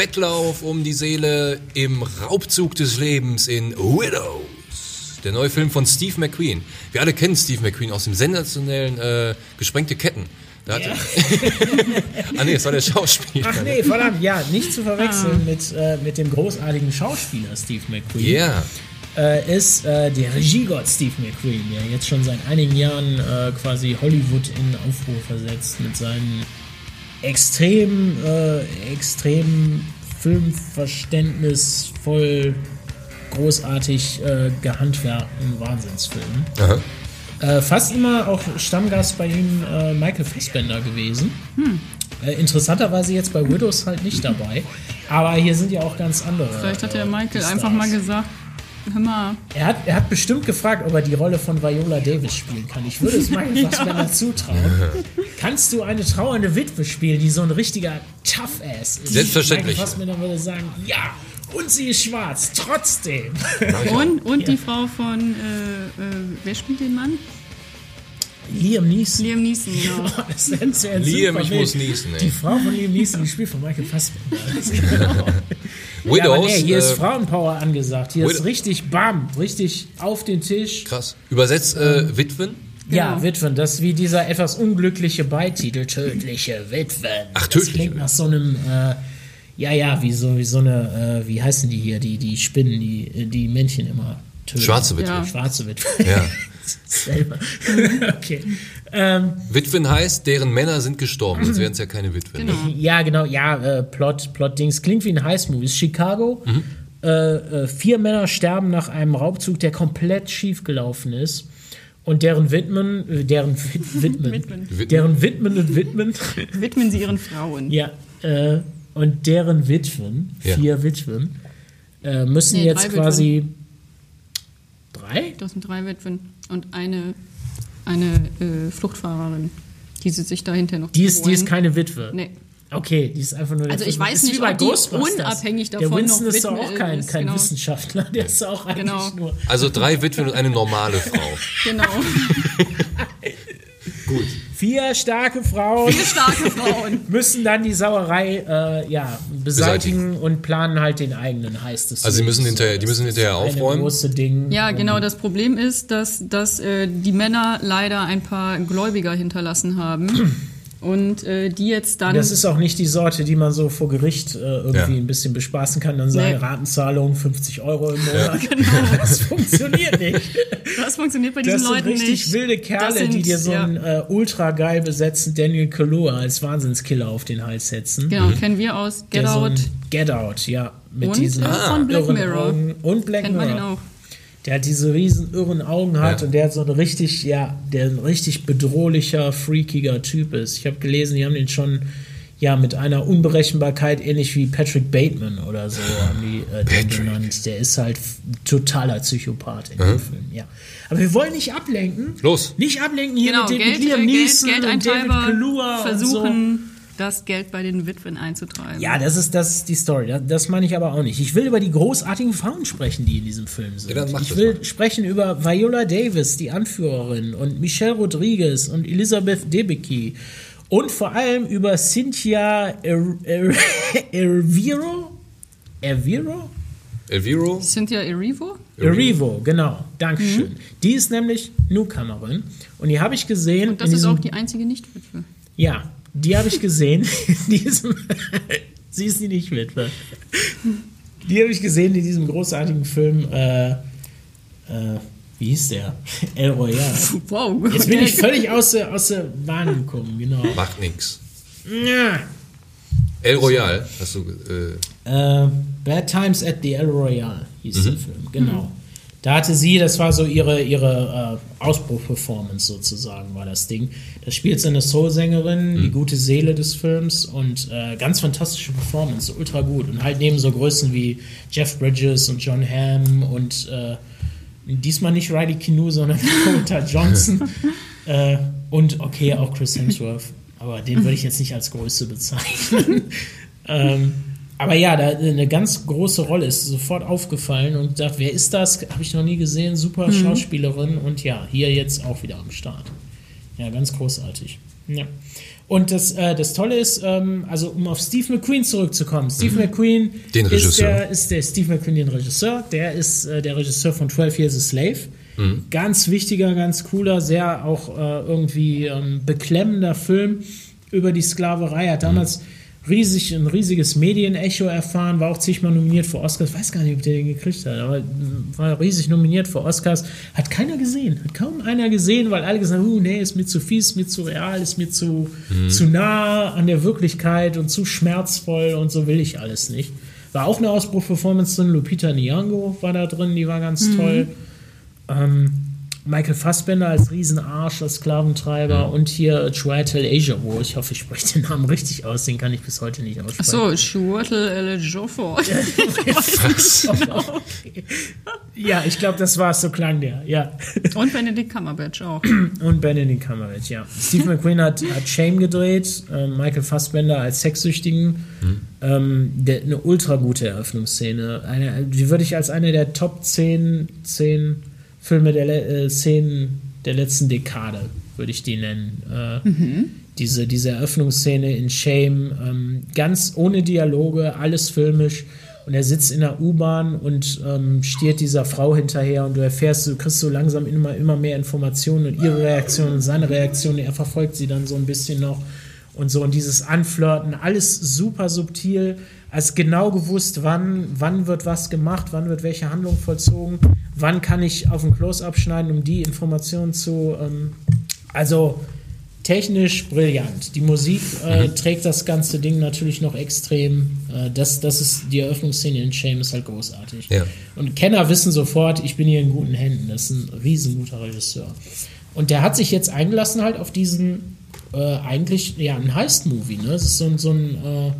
Wettlauf um die Seele im Raubzug des Lebens in Widows. Der neue Film von Steve McQueen. Wir alle kennen Steve McQueen aus dem sensationellen äh, Gesprengte Ketten. Da hatte, ah nee, das war der Schauspieler. Ach nee, verdammt, ja, nicht zu verwechseln mit, äh, mit dem großartigen Schauspieler Steve McQueen. Ja. Äh, ist äh, der Regiegott Steve McQueen, der jetzt schon seit einigen Jahren äh, quasi Hollywood in Aufruhr versetzt mit seinen extrem, äh, extrem filmverständnisvoll großartig äh, gehandwerkten Wahnsinnsfilmen. Aha. Äh, fast immer auch Stammgast bei ihm äh, Michael Fassbender gewesen. Äh, interessanterweise jetzt bei Widows halt nicht dabei. Aber hier sind ja auch ganz andere. Vielleicht hat der äh, Michael Stars. einfach mal gesagt, hör mal, Er hat, er hat bestimmt gefragt, ob er die Rolle von Viola Davis spielen kann. Ich würde es Michael Fassbender zutrauen. Kannst du eine trauernde Witwe spielen, die so ein richtiger Tough-Ass ist? Selbstverständlich. Michael Fassbender würde sagen, ja. Und sie ist schwarz, trotzdem. und, und Ja. die Frau von, äh, äh, wer spielt den Mann? Liam Neeson. Liam Neeson, genau. Das ist- das ist Liam, super ich wild. muss niesen, ey. Die Frau von Liam Neeson, die spielt von Michael Fassbender. Widows. ja, aber nee, hier ist äh, Frauenpower angesagt. Hier ist Widow- richtig bam, richtig auf den Tisch. krass. Übersetzt äh, Witwen. Ja, Genau. Witwen, das ist wie dieser etwas unglückliche Beititel, tödliche Witwen. Ach, Das tödliche klingt nach so einem, äh, ja, ja, wie so, wie so eine, äh, wie heißen die hier, die, die Spinnen, die, die Männchen immer töten. Schwarze Witwe. Ja. Schwarze Witwen. Ja. Selber. okay. Ähm, Witwen heißt, deren Männer sind gestorben, sonst wären es ja keine Witwen. Genau. ja, genau, ja, äh, Plot, Plot-Dings. Klingt wie ein Heist-Movie. Ist Chicago. Mhm. Äh, äh, vier Männer sterben nach einem Raubzug, der komplett schief gelaufen ist. Und deren Widmen, äh, deren Wid Widmen, Widmen. deren Widmen und Widmen, Widmen sie ihren Frauen. ja, äh, und deren Witwen, Ja. vier Witwen, äh, müssen Nee, jetzt quasi drei? Das sind drei Witwen und eine, eine äh, Fluchtfahrerin, die sie sich dahinter noch Die ist, die ist keine Witwe. Nee. Okay, die ist einfach nur der Also ich Film. weiß nicht, ob die unabhängig Der davon Winston noch ist doch auch kein, kein genau. Wissenschaftler, der ist auch eigentlich Genau. nur. Also drei Witwen und eine normale Frau. Genau. Vier starke Frauen Vier starke Frauen. müssen dann die Sauerei äh, ja, beseitigen, und planen halt den eigenen heißt es. Also sie müssen hinterher, die müssen hinterher aufräumen. große Ding. Ja, genau. Das Problem ist, dass, dass äh, die Männer leider ein paar Gläubiger hinterlassen haben. Und äh, die jetzt dann. Das ist auch nicht die Sorte, die man so vor Gericht äh, irgendwie Ja. ein bisschen bespaßen kann. Dann sagen Nee. Ratenzahlung 50 Euro im Monat. Genau. Das funktioniert nicht. das funktioniert bei diesen Das sind Leuten richtig nicht. wilde Kerle, sind- die dir so ja. einen äh, ultra geil besetzten Daniel Kaluuya als Wahnsinnskiller auf den Hals setzen. Genau, kennen wir aus Get Der so Out. ein Get Out, ja. Mit Und diesen äh, von Black Mirror. Augen. Und Black Kennt man Mirror. den auch. Der hat diese riesen irren Augen hat Ja. und der hat so eine richtig, ja, der ein richtig bedrohlicher, freakiger Typ ist. Ich habe gelesen, die haben den schon ja mit einer Unberechenbarkeit ähnlich wie Patrick Bateman oder so haben die äh, den Patrick. genannt. Der ist halt totaler Psychopath in dem Film, ja. Aber wir wollen nicht ablenken. Los. Nicht ablenken hier Genau, mit, dem- Geld, mit Liam äh, Geld, Neeson und David Geldeintreiber Kaluuya und so. Das Geld bei den Witwen einzutreiben. Ja, das ist, das ist die Story. Das, das meine ich aber auch nicht. Ich will über die großartigen Frauen sprechen, die in diesem Film sind. Ja, ich will mal. sprechen über Viola Davis, die Anführerin, und Michelle Rodriguez und Elizabeth Debicki. Und vor allem über Cynthia Er- Er- Erviro? Erviro? Elviro? Cynthia Erivo? Erivo, genau. Dankeschön. Mhm. Die ist nämlich Newcomerin. Und die habe ich gesehen. Und das ist auch die einzige Nicht-Witwe. Ja, die habe ich gesehen in diesem. Sie ist die nicht Witwe. Die habe ich gesehen in diesem großartigen Film. Äh, äh, wie hieß der? El Royale. Wow. Jetzt bin ich völlig aus der, aus der Bahn gekommen, genau. Macht nix. Ja. El Royal, hast du. Äh, Äh, Bad Times at the El Royale hieß Mhm. der Film, genau. Da hatte sie, das war so ihre, ihre äh, Ausbruch-Performance sozusagen, war das Ding. Da spielt sie eine Soul-Sängerin, Mhm. die gute Seele des Films und äh, ganz fantastische Performance, ultra gut. Und halt neben so Größen wie Jeff Bridges und John Hamm und äh, diesmal nicht Riley Kinu, sondern Dakota Johnson. äh, und okay, auch Chris Hemsworth. Aber den würde ich jetzt nicht als Größe bezeichnen. ähm, aber ja, da eine ganz große Rolle ist sofort aufgefallen und dachte, wer ist das? Habe ich noch nie gesehen. Super Schauspielerin und ja, hier jetzt auch wieder am Start. Ja, ganz großartig. Ja. Und das, äh, das Tolle ist, ähm, also um auf Steve McQueen zurückzukommen. Steve McQueen Den ist Regisseur. der, ist der Steve McQueen, den Regisseur. Der ist äh, der Regisseur von 12 Years a Slave. Ganz wichtiger, ganz cooler, sehr auch äh, irgendwie ähm, beklemmender Film über die Sklaverei. Hat damals riesig, ein riesiges Medienecho erfahren, war auch zigmal nominiert für Oscars. Weiß gar nicht, ob der den gekriegt hat, aber war riesig nominiert für Oscars. Hat keiner gesehen, hat kaum einer gesehen, weil alle gesagt haben, uh, nee, ist mir zu fies, ist mir zu real, ist mir zu, zu nah an der Wirklichkeit und zu schmerzvoll und so will ich alles nicht. War auch eine Ausbruchperformance drin, Lupita Nyong'o war da drin, die war ganz toll. Ähm, Michael Fassbender als Riesenarsch, als Sklaventreiber und hier Chiwetel Ejiofor. Ich hoffe, ich spreche den Namen richtig aus, den kann ich bis heute nicht aussprechen. Achso, Schuertel El. Okay. Ja, ich glaube, das war es, so klang der, ja. Und Benedict Cumberbatch auch. Und Benedict Cumberbatch, ja. Steve McQueen hat, hat Shame gedreht, äh, Michael Fassbender als Sexsüchtigen. Ähm, der, eine ultra gute Eröffnungsszene. Eine, die würde ich als eine der Top 10, 10 Filme der äh, Szenen der letzten Dekade, würde ich die nennen. Äh, diese, diese Eröffnungsszene in Shame, ähm, ganz ohne Dialoge, alles filmisch. Und er sitzt in der U-Bahn und ähm, stiert dieser Frau hinterher und du erfährst, du kriegst so langsam immer, immer mehr Informationen und ihre Reaktion und seine Reaktion, er verfolgt sie dann so ein bisschen noch und so und dieses Anflirten, alles super subtil, als genau gewusst, wann, wann wird was gemacht, wann wird welche Handlung vollzogen, wann kann ich auf ein Close-Up schneiden, um die Informationen zu, ähm, also technisch brillant. Die Musik äh, trägt das ganze Ding natürlich noch extrem. Äh, das, das ist die Eröffnungsszene in Shame ist halt großartig. Ja. Und Kenner wissen sofort, ich bin hier in guten Händen. Das ist ein riesenguter Regisseur. Und der hat sich jetzt eingelassen halt auf diesen äh, eigentlich ja ein Heist-Movie. Ne? Das ist so, ein- so ein äh,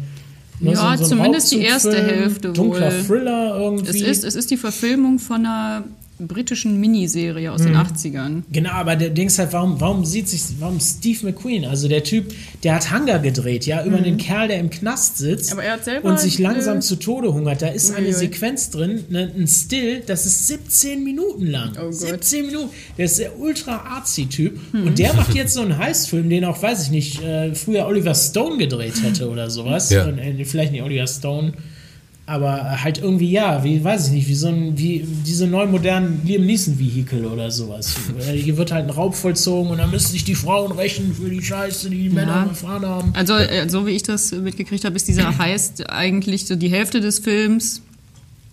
ne, Ja, so, so zumindest die erste Hälfte Dunkler wohl. Thriller irgendwie. Es ist, es ist die Verfilmung von einer britischen Miniserie aus den Mhm. 80ern. Genau, aber der Ding ist halt, warum, warum sieht sich, warum Steve McQueen, also der Typ, der hat Hunger gedreht, ja, über den Kerl, der im Knast sitzt Mhm. Aber er hat selber und sich langsam eine- zu Tode hungert. Da ist eine. Sequenz drin, ne, ein Still, das ist 17 Minuten lang. Oh Gott. 17 Minuten. Der ist der ultra artsy Typ Mhm. und der macht jetzt so einen Heistfilm, den auch, weiß ich nicht, äh, früher Oliver Stone gedreht hätte oder sowas. Ja. Und, äh, vielleicht nicht Oliver Stone. Aber halt irgendwie, ja, wie, weiß ich nicht, wie so ein, wie diese neu modernen Liam Neeson-Vehikel oder sowas. Äh, Hier wird halt ein Raub vollzogen und dann müssen sich die Frauen rächen für die Scheiße, die die Männer gefahren haben. Also, äh, so wie ich das mitgekriegt habe, ist dieser Heist eigentlich so die Hälfte des Films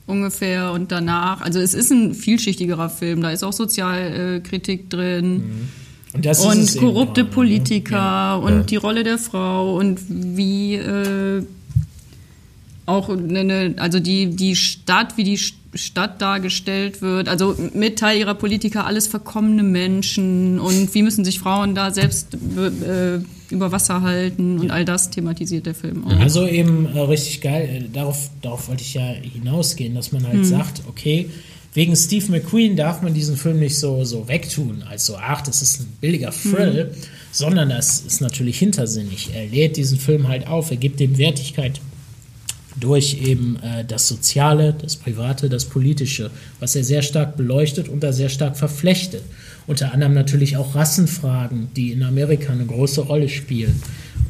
ungefähr und danach. Also, es ist ein vielschichtigerer Film. Da ist auch Sozialkritik drin. Und, ist und eben korrupte ne? Politiker und die Rolle der Frau und wie äh, auch eine, also die, die Stadt, wie die Stadt dargestellt wird, also mit Teil ihrer Politiker alles verkommene Menschen und wie müssen sich Frauen da selbst äh, über Wasser halten und all das thematisiert der Film auch. Also eben äh, richtig geil. Äh, darauf, darauf wollte ich ja hinausgehen, dass man halt sagt, okay, wegen Steve McQueen darf man diesen Film nicht so, so wegtun, als so, ach, das ist ein billiger Thrill, sondern das ist natürlich hintersinnig. Er lädt diesen Film halt auf, er gibt dem Wertigkeit durch eben äh, das Soziale, das Private, das Politische, was er sehr stark beleuchtet und da sehr stark verflechtet. Unter anderem natürlich auch Rassenfragen, die in Amerika eine große Rolle spielen.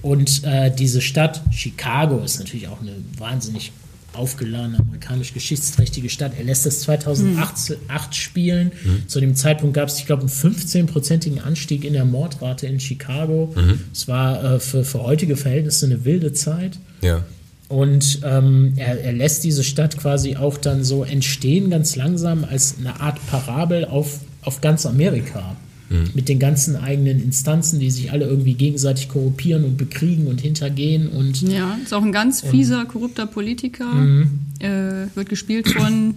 Und äh, diese Stadt Chicago ist natürlich auch eine wahnsinnig aufgeladene, amerikanisch geschichtsträchtige Stadt. Er lässt das 2008 acht spielen. Zu dem Zeitpunkt gab es, ich glaube, einen 15-prozentigen Anstieg in der Mordrate in Chicago. Es war äh, für, für heutige Verhältnisse eine wilde Zeit. Ja. Und ähm, er, er lässt diese Stadt quasi auch dann so entstehen, ganz langsam, als eine Art Parabel auf, auf ganz Amerika. Mit den ganzen eigenen Instanzen, die sich alle irgendwie gegenseitig korruptieren und bekriegen und hintergehen. Und Ja, ist auch ein ganz fieser, korrupter Politiker. Mhm. Äh, wird gespielt von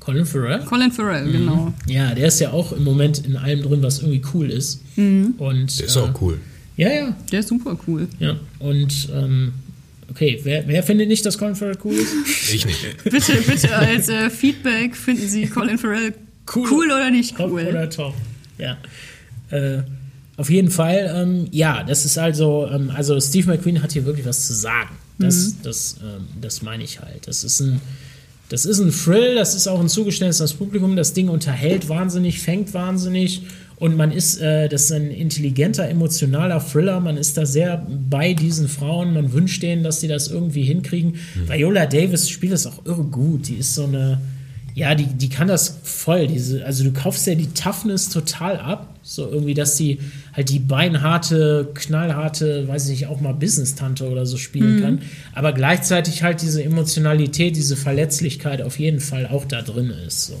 Colin Farrell? Colin Farrell, genau. Ja, der ist ja auch im Moment in allem drin, was irgendwie cool ist. Und, Der ist äh, auch cool. Ja, ja, Der ist super cool. ja. Und ähm, okay, wer, wer findet nicht, dass Colin Farrell cool ist? Ich nicht. Bitte, bitte als äh, Feedback finden Sie Colin Farrell Cool. cool, oder nicht Top cool? oder top. Ja. Äh, auf jeden Fall, ähm, ja, das ist also, ähm, also Steve McQueen hat hier wirklich was zu sagen. Das, das, ähm, das meine ich halt. Das ist ein, das ist ein Thrill, das ist auch ein Zugeständnis ans Publikum. Das Ding unterhält wahnsinnig, fängt wahnsinnig Und man ist, äh, das ist ein intelligenter, emotionaler Thriller. Man ist da sehr bei diesen Frauen. Man wünscht denen, dass sie das irgendwie hinkriegen. Mhm. Viola Davis spielt das auch irre gut. Die ist so eine, ja, die, die kann das voll. Diese, also du kaufst ja die Toughness total ab. So irgendwie, dass sie halt die beinharte, knallharte, weiß ich nicht, auch mal Business-Tante oder so spielen mhm. kann. Aber gleichzeitig halt diese Emotionalität, diese Verletzlichkeit auf jeden Fall auch da drin ist. So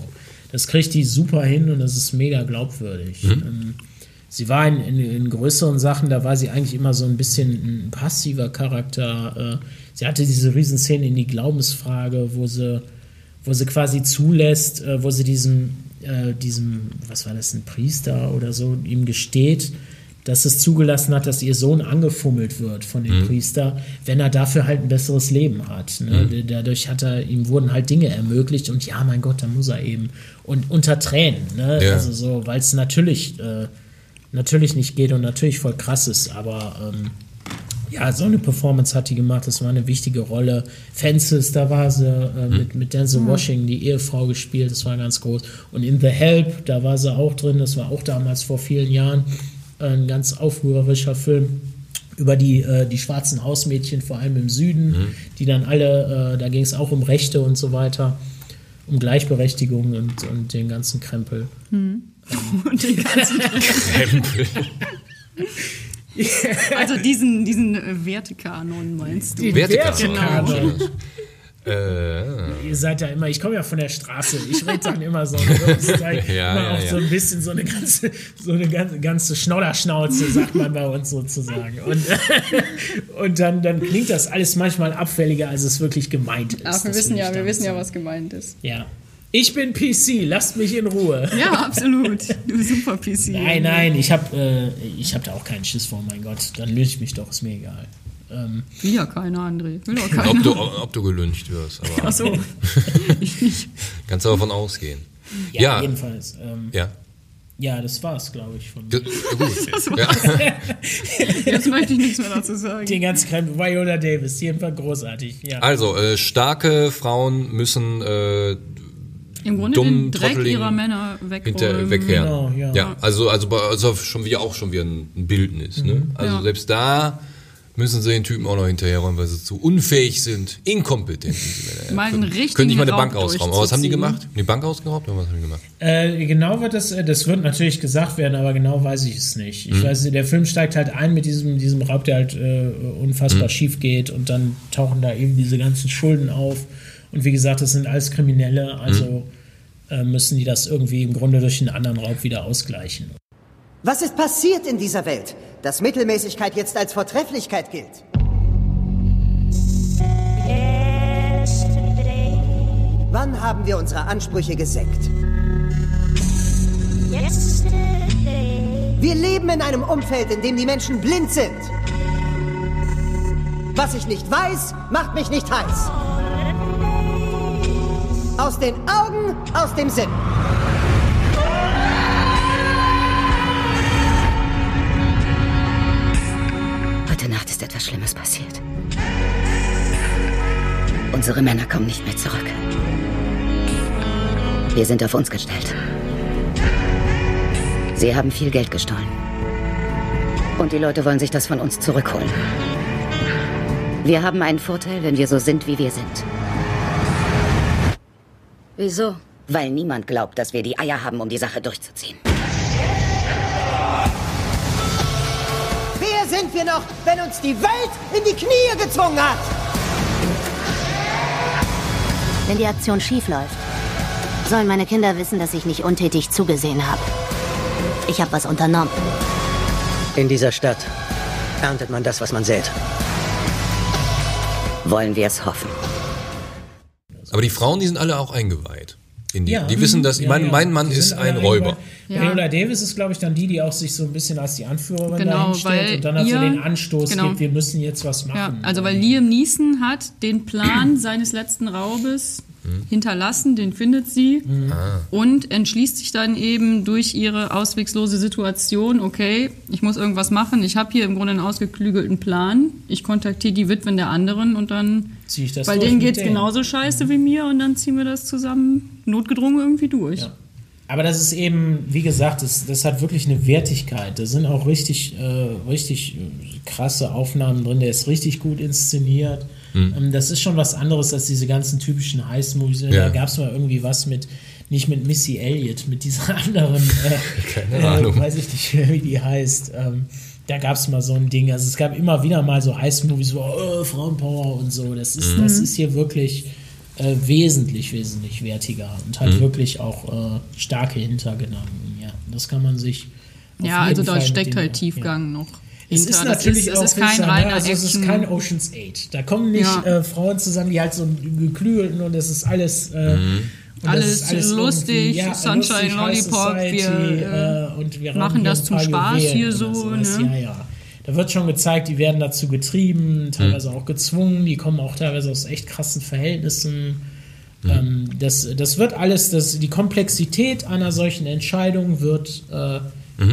das kriegt die super hin und das ist mega glaubwürdig. Mhm. Ähm, sie war in, in, in, größeren Sachen, da war sie eigentlich immer so ein bisschen ein passiver Charakter. Äh, sie hatte diese Riesenszene in die Glaubensfrage, wo sie, wo sie quasi zulässt, äh, wo sie diesem, äh, diesem, was war das, ein Priester oder so, ihm gesteht, dass es zugelassen hat, dass ihr Sohn angefummelt wird von dem mhm. Priester, wenn er dafür halt ein besseres Leben hat. Ne? Mhm. Dadurch hat er, ihm wurden halt Dinge ermöglicht und ja, mein Gott, da muss er eben. Und unter Tränen, ne? Ja. Also so, weil es natürlich, äh, natürlich nicht geht und natürlich voll krass ist, aber ähm, ja, so eine Performance hat die gemacht, das war eine wichtige Rolle. Fences, da war sie äh, mhm. mit, mit Denzel mhm. Washington, die Ehefrau gespielt, das war ganz groß. Und in The Help, da war sie auch drin, das war auch damals vor vielen Jahren ein ganz aufrührerischer Film über die, äh, die schwarzen Hausmädchen, vor allem im Süden, mhm. die dann alle, äh, da ging es auch um Rechte und so weiter, um Gleichberechtigung und, und den ganzen Krempel. Mhm. Ähm. und den ganzen Krempel. also diesen, diesen Wertekanon meinst du? Wertekanon. Genau. Äh. Ihr seid ja immer, ich komme ja von der Straße, ich rede dann immer so, halt ja, immer ja, auch ja. so ein bisschen so eine ganze, so eine ganze, ganze Schnodderschnauze, sagt man bei uns sozusagen. Und, und dann, dann klingt das alles manchmal abfälliger, als es wirklich gemeint ist. Ach, wir wissen ja, wir wissen ja, was gemeint ist. Ja. Ich bin PC, lasst mich in Ruhe. Ja, absolut. Du bist super PC. Nein, nein, ich habe äh, hab da auch keinen Schiss vor, mein Gott. Dann löse ich mich doch, ist mir egal. Ähm, Will ja keiner, André. Will doch keiner. Ob du, ob du gelüncht wirst. Aber Ach so. ich nicht. Kannst du davon ausgehen. Ja, ja. jedenfalls. Ähm, ja. Ja, das war's, glaube ich. Von ja, gut. Ja. Jetzt möchte ich nichts mehr dazu sagen. Den ganz kleinen Viola Davis, jedenfalls großartig. Ja. Also, äh, starke Frauen müssen äh, im Grunde dumm, den Dreck ihrer Männer wegräumen. wegkehren. Genau, ja. ja. also, also, also schon wieder auch schon wieder ein Bildnis. Ne? Mhm. Ne? Also selbst da müssen sie den Typen auch noch hinterherräumen, weil sie zu unfähig sind, inkompetent. Mal einen richtigen Können nicht mal eine Bank ausrauben. Aber was haben die gemacht? Haben die Bank ausgeraubt oder was haben die gemacht? Äh, genau wird das, äh, das wird natürlich gesagt werden, aber genau weiß ich es nicht. Ich mhm. weiß, der Film steigt halt ein mit diesem, diesem Raub, der halt äh, unfassbar mhm. schief geht und dann tauchen da eben diese ganzen Schulden auf. Und wie gesagt, das sind alles Kriminelle, also mhm. äh, müssen die das irgendwie im Grunde durch einen anderen Raub wieder ausgleichen. Was ist passiert in dieser Welt, dass Mittelmäßigkeit jetzt als Vortrefflichkeit gilt? Wann haben wir unsere Ansprüche gesenkt? Wir leben in einem Umfeld, in dem die Menschen blind sind. Was ich nicht weiß, macht mich nicht heiß. Aus den Augen, aus dem Sinn. Ist etwas Schlimmes passiert. Unsere Männer kommen nicht mehr zurück. Wir sind auf uns gestellt. Sie haben viel Geld gestohlen. Und die Leute wollen sich das von uns zurückholen. Wir haben einen Vorteil, wenn wir so sind, wie wir sind. Wieso? Weil niemand glaubt, dass wir die Eier haben, um die Sache durchzuziehen. Sind wir noch, wenn uns die Welt in die Knie gezwungen hat? Wenn die Aktion schief läuft, sollen meine Kinder wissen, dass ich nicht untätig zugesehen habe. Ich habe was unternommen. In dieser Stadt erntet man das, was man sät. Wollen wir es hoffen. Aber die Frauen, die sind alle auch eingeweiht. Die, ja. die, wissen, dass ja, mein, ja. mein Mann ist ein Räuber. Ja. Viola Davis ist, glaube ich, dann die, die auch sich so ein bisschen als die Anführerin genau, stellt und dann hat sie den Anstoß genau. gibt, wir müssen jetzt was machen. also weil Liam Neeson hat den Plan seines letzten Raubes mhm. hinterlassen, den findet sie mhm. und entschließt sich dann eben durch ihre auswegslose Situation, okay, ich muss irgendwas machen, ich habe hier im Grunde einen ausgeklügelten Plan, ich kontaktiere die Witwen der anderen und dann, Zieh ich das weil denen geht es genauso scheiße mhm. wie mir und dann ziehen wir das zusammen notgedrungen irgendwie durch. Ja. Aber das ist eben, wie gesagt, das, das hat wirklich eine Wertigkeit. Da sind auch richtig, äh, richtig krasse Aufnahmen drin. Der ist richtig gut inszeniert. Ähm, das ist schon was anderes als diese ganzen typischen Heist-Movies. Ja. Da gab es mal irgendwie was mit, nicht mit Missy Elliott, mit dieser anderen, äh, Keine Ahnung. weiß ich nicht, wie die heißt. Ähm, da gab es mal so ein Ding. Also es gab immer wieder mal so Heist-Movies, wo äh, Frauenpower und so. Das ist, Mhm. das ist hier wirklich äh, wesentlich, wesentlich wertiger und hat Mhm. wirklich auch äh, starke Hintergedanken. Ja, das kann man sich. Ja, also da Fall steckt halt Tiefgang noch. Es hinter. ist Das natürlich es auch ist will ich kein sagen, reiner ne, also es ist kein Ocean's 8. Da kommen nicht Ja. äh, Frauen zusammen, die halt so geklügelten und das ist alles. Äh, Mhm. und Alles irgendwie, lustig, Sunshine High Lollipop, wir, äh, und wir machen das zum Spaß Juwelen hier so, ne? Ja, ja. Da wird schon gezeigt, die werden dazu getrieben, teilweise auch gezwungen, die kommen auch teilweise aus echt krassen Verhältnissen. Ähm, das, das wird alles, das, die Komplexität einer solchen Entscheidung wird äh,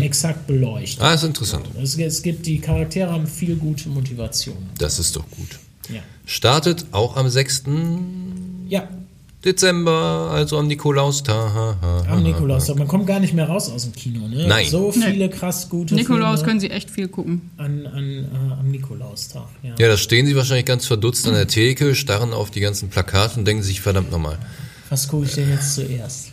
exakt beleuchtet. Ah, ist interessant. Es, es gibt, die Charaktere haben viel gute Motivation. Das ist doch gut. Ja. Startet auch am 6. Ja, Dezember, also am Nikolaustag. am Nikolaus. Man kommt gar nicht mehr raus aus dem Kino, ne? Nein. So Nee. viele krass gute Nikolaus Filme können sie echt viel gucken. an, an, äh, am Nikolaustag. Ja. Ja, da stehen sie wahrscheinlich ganz verdutzt an der Theke, starren auf die ganzen Plakate und denken sich, verdammt nochmal. Was gucke ich denn jetzt zuerst?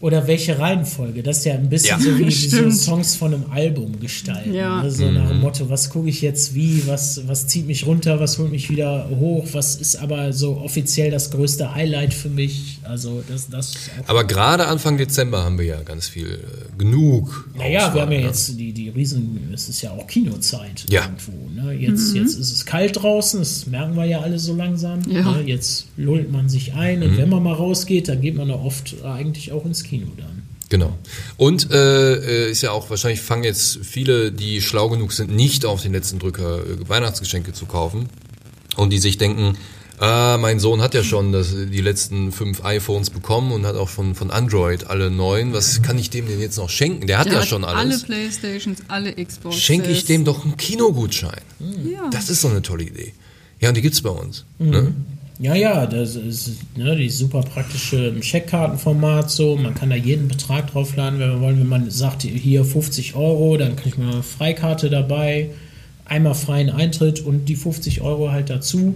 Oder welche Reihenfolge? Das ist ja ein bisschen Ja. so wie, wie so. Songs von einem Album gestalten. Ja. Ne? So nach Mhm. dem Motto, was gucke ich jetzt wie, was, was zieht mich runter, was holt mich wieder hoch, was ist aber so offiziell das größte Highlight für mich. Also das, das Aber gerade Anfang Dezember haben wir ja ganz viel, äh, genug. Naja, Auswahl, wir haben ja ne? jetzt die, die Riesen, es ist ja auch Kinozeit Ja. irgendwo. Ne? Jetzt, jetzt ist es kalt draußen, das merken wir ja alle so langsam. Ja. Ne? Jetzt lullt man sich ein Mhm. und wenn man mal rausgeht, dann geht man da oft eigentlich auch ins Kino dann. Genau. Und äh, äh, ist ja auch, wahrscheinlich fangen jetzt viele, die schlau genug sind, nicht auf den letzten Drücker äh, Weihnachtsgeschenke zu kaufen. Und die sich denken, ah, mein Sohn hat ja schon das, die letzten fünf iPhones bekommen und hat auch von, von Android alle neun. Was kann ich dem denn jetzt noch schenken? Der hat Der ja hat schon alle alles. Playstations, alle Xboxes. Schenke ich dem doch einen Kinogutschein. Ja. Das ist doch eine tolle Idee. Ja, und die gibt's bei uns. Ne? Ja, ja, das ist ne, die super praktische Scheckkartenformat so. Man kann da jeden Betrag draufladen, wenn man wollen. Wenn man sagt, hier 50 Euro, dann kriegt man eine Freikarte dabei, einmal freien Eintritt und die 50 Euro halt dazu.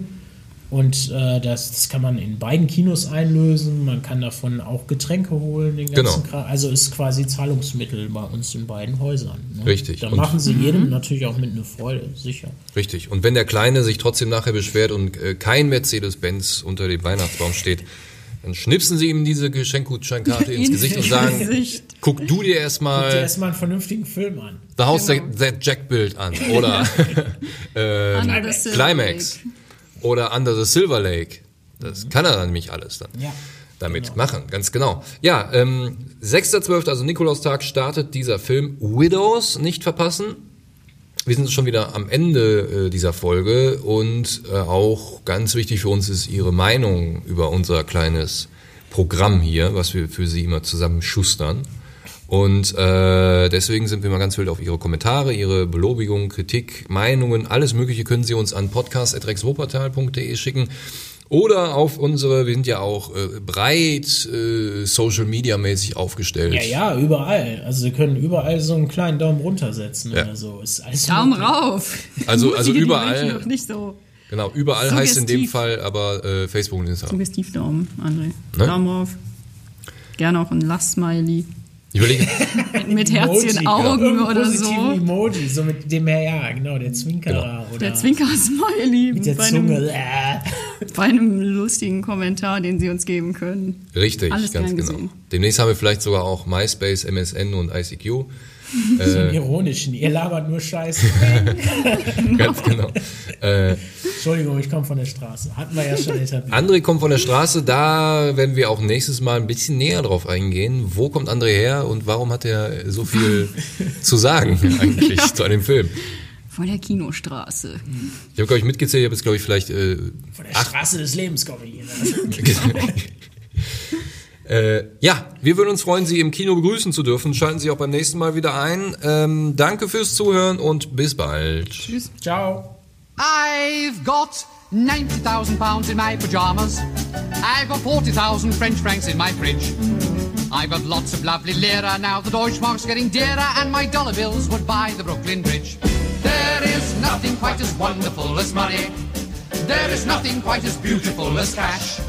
Und äh, das, das kann man in beiden Kinos einlösen. Man kann davon auch Getränke holen, den ganzen Genau. Kram. Also ist quasi Zahlungsmittel bei uns in beiden Häusern. Ne? Richtig. Dann Und- machen sie jedem natürlich auch mit einer Freude, sicher. Richtig. Und wenn der Kleine sich trotzdem nachher beschwert und äh, kein Mercedes-Benz unter dem Weihnachtsbaum steht, dann schnipsen sie ihm diese Geschenkgutscheinkarte ins Gesicht und sagen, Gesicht. guck du dir Guck dir erstmal erstmal einen vernünftigen Film an. The House Genau. That Jack-Bild an oder äh, Climax. Oder Under the Silver Lake. Das kann er dann nämlich alles dann. Ja. damit machen, ganz genau. Ja, ähm, 6.12., also Nikolaustag, startet dieser Film Widows, nicht verpassen. Wir sind schon wieder am Ende äh, dieser Folge und äh, auch ganz wichtig für uns ist Ihre Meinung über unser kleines Programm hier, was wir für Sie immer zusammen schustern. Und äh, deswegen sind wir mal ganz wild auf Ihre Kommentare, Ihre Belobigungen, Kritik, Meinungen, alles Mögliche können Sie uns an podcast.rexwopertal.de schicken. Oder auf unsere, wir sind ja auch äh, breit äh, Social Media mäßig aufgestellt. Ja, ja, überall. Also sie können überall so einen kleinen Daumen runtersetzen Ja. oder so. Ist alles Daumen möglich. rauf. Also- also überall. Noch nicht so Genau, überall heißt in dem. Fall aber äh, Facebook und Instagram. suggestiv Daumen, André. Ne? Daumen rauf. Gerne auch ein Lach-Smiley. Ich überlege, Mit Emoji, Herzchen genau. Augen oder so. Emoji, so mit dem, ja, genau, der Zwinkerer. Oder Der Zwinker-Smiley. Mit der bei, Zunge. einem, Äh. bei einem lustigen Kommentar, den Sie uns geben können. richtig, Alles ganz genau. gesehen. Demnächst haben wir vielleicht sogar auch MySpace, MSN und ICQ. So einen ironischen. Ihr labert nur Scheiße. Ganz genau. Äh, Entschuldigung, ich komme von der Straße. Hatten wir ja schon etabliert. André kommt von der Straße, da werden wir auch nächstes Mal ein bisschen näher drauf eingehen. Wo kommt André her und warum hat er so viel zu sagen eigentlich zu einem Film? Von der Kinostraße. Ich habe, glaube ich, mitgezählt, ich habe jetzt, glaube ich, vielleicht äh, Von der Straße des Lebens komme ich Äh, ja, wir würden uns freuen, Sie im Kino begrüßen zu dürfen. Schalten Sie auch beim nächsten Mal wieder ein. Ähm, danke fürs Zuhören und bis bald. Tschüss. Ciao. I've got 90,000 pounds in my pajamas. I've got 40,000 French francs in my fridge. I've got lots of lovely lira now. The Deutschmark's getting dearer, and my dollar bills would buy the Brooklyn Bridge. There is nothing quite as wonderful as money. There is nothing quite as beautiful as cash.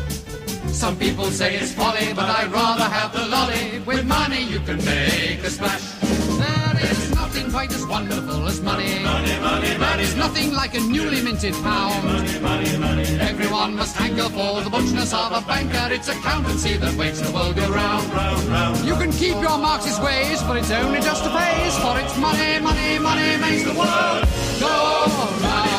Some people say it's folly, but I'd rather have the lolly. With money you can make a splash. There is nothing quite as wonderful as money. Money, money, There is nothing like a newly minted pound. Money, money, money. Everyone must hanker for the butchness of a banker. It's accountancy that makes the world go round. round, round. You can keep your Marxist ways, but it's only just a phase. For it's money, money, money makes the world go round.